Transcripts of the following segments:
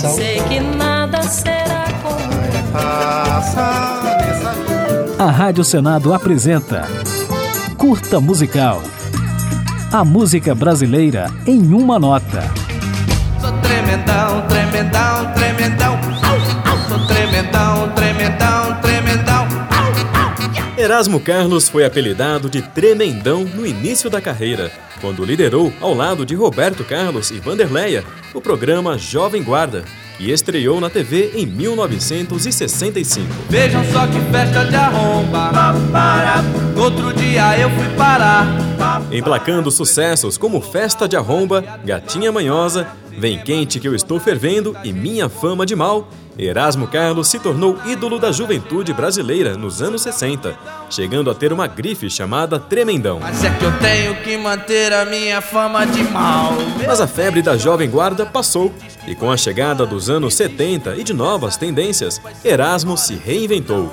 coração. Sei que nada será como A Rádio Senado apresenta Curta Musical. A música brasileira em uma nota. Sou tremendão, tremendão, tremendão. Erasmo Carlos foi apelidado de Tremendão no início da carreira, quando liderou, ao lado de Roberto Carlos e Vanderleia, o programa Jovem Guarda, que estreou na TV em 1965. Vejam só que festa de arromba. Outro dia eu fui parar. Emplacando sucessos como Festa de Arromba, Gatinha Manhosa, Vem Quente que eu estou fervendo e Minha Fama de Mal, Erasmo Carlos se tornou ídolo da juventude brasileira nos anos 60, chegando a ter uma grife chamada Tremendão. Mas é que eu tenho que manter a minha fama de mal. Mas a febre da Jovem Guarda passou, e com a chegada dos anos 70 e de novas tendências, Erasmo se reinventou.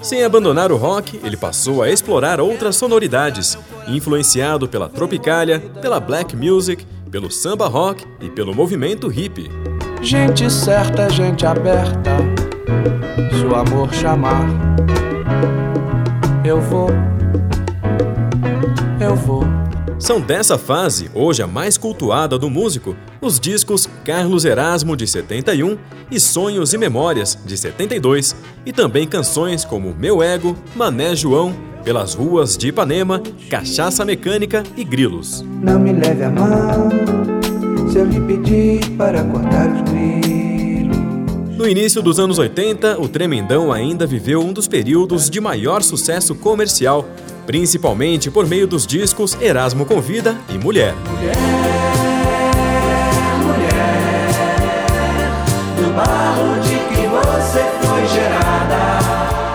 Sem abandonar o rock, ele passou a explorar outras sonoridades, influenciado pela tropicália, pela black music, pelo samba rock e pelo movimento hippie. Gente certa, gente aberta. Se o amor chamar, eu vou. São dessa fase, hoje a mais cultuada do músico, os discos Carlos Erasmo de 71 e Sonhos e Memórias de 72, e também canções como Meu Ego, Mané João, Pelas Ruas de Ipanema, Cachaça Mecânica e Grilos. Não me leve a mão se eu lhe pedir para cortar os grilos. No início dos anos 80, o Tremendão ainda viveu um dos períodos de maior sucesso comercial, principalmente por meio dos discos Erasmo Convida e Mulher.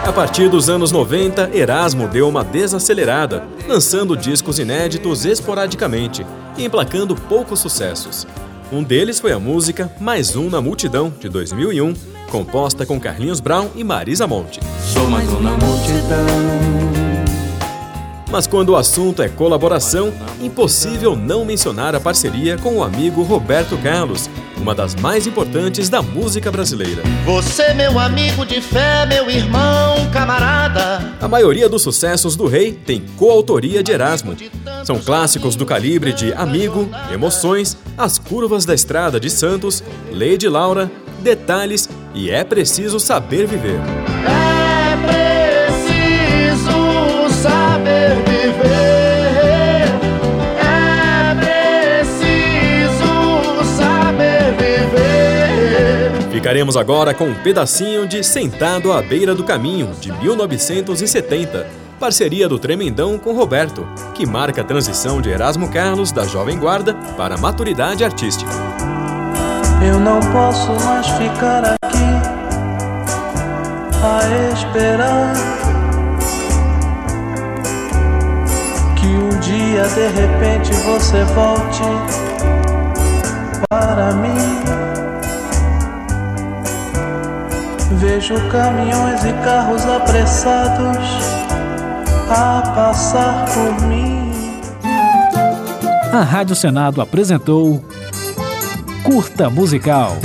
A partir dos anos 90, Erasmo deu uma desacelerada, lançando discos inéditos esporadicamente e emplacando poucos sucessos. Um deles foi a música Mais Um na Multidão, de 2001, composta com Carlinhos Brown e Marisa Monte. Sou mais um na multidão. Mas quando o assunto é colaboração, impossível não mencionar a parceria com o amigo Roberto Carlos, uma das mais importantes da música brasileira. Você, meu amigo de fé, meu irmão, camarada. A maioria dos sucessos do rei tem coautoria de Erasmo. São clássicos do calibre de Amigo, Emoções, As Curvas da Estrada de Santos, Lady Laura, Detalhes e É Preciso Saber Viver. É Ficaremos agora com um pedacinho de Sentado à Beira do Caminho, de 1970, parceria do Tremendão com Roberto, que marca a transição de Erasmo Carlos da Jovem Guarda para a maturidade artística. Eu não posso mais ficar aqui a esperar que um dia de repente você volte para mim. Vejo caminhões e carros apressados a passar por mim. A Rádio Senado apresentou Curta Musical.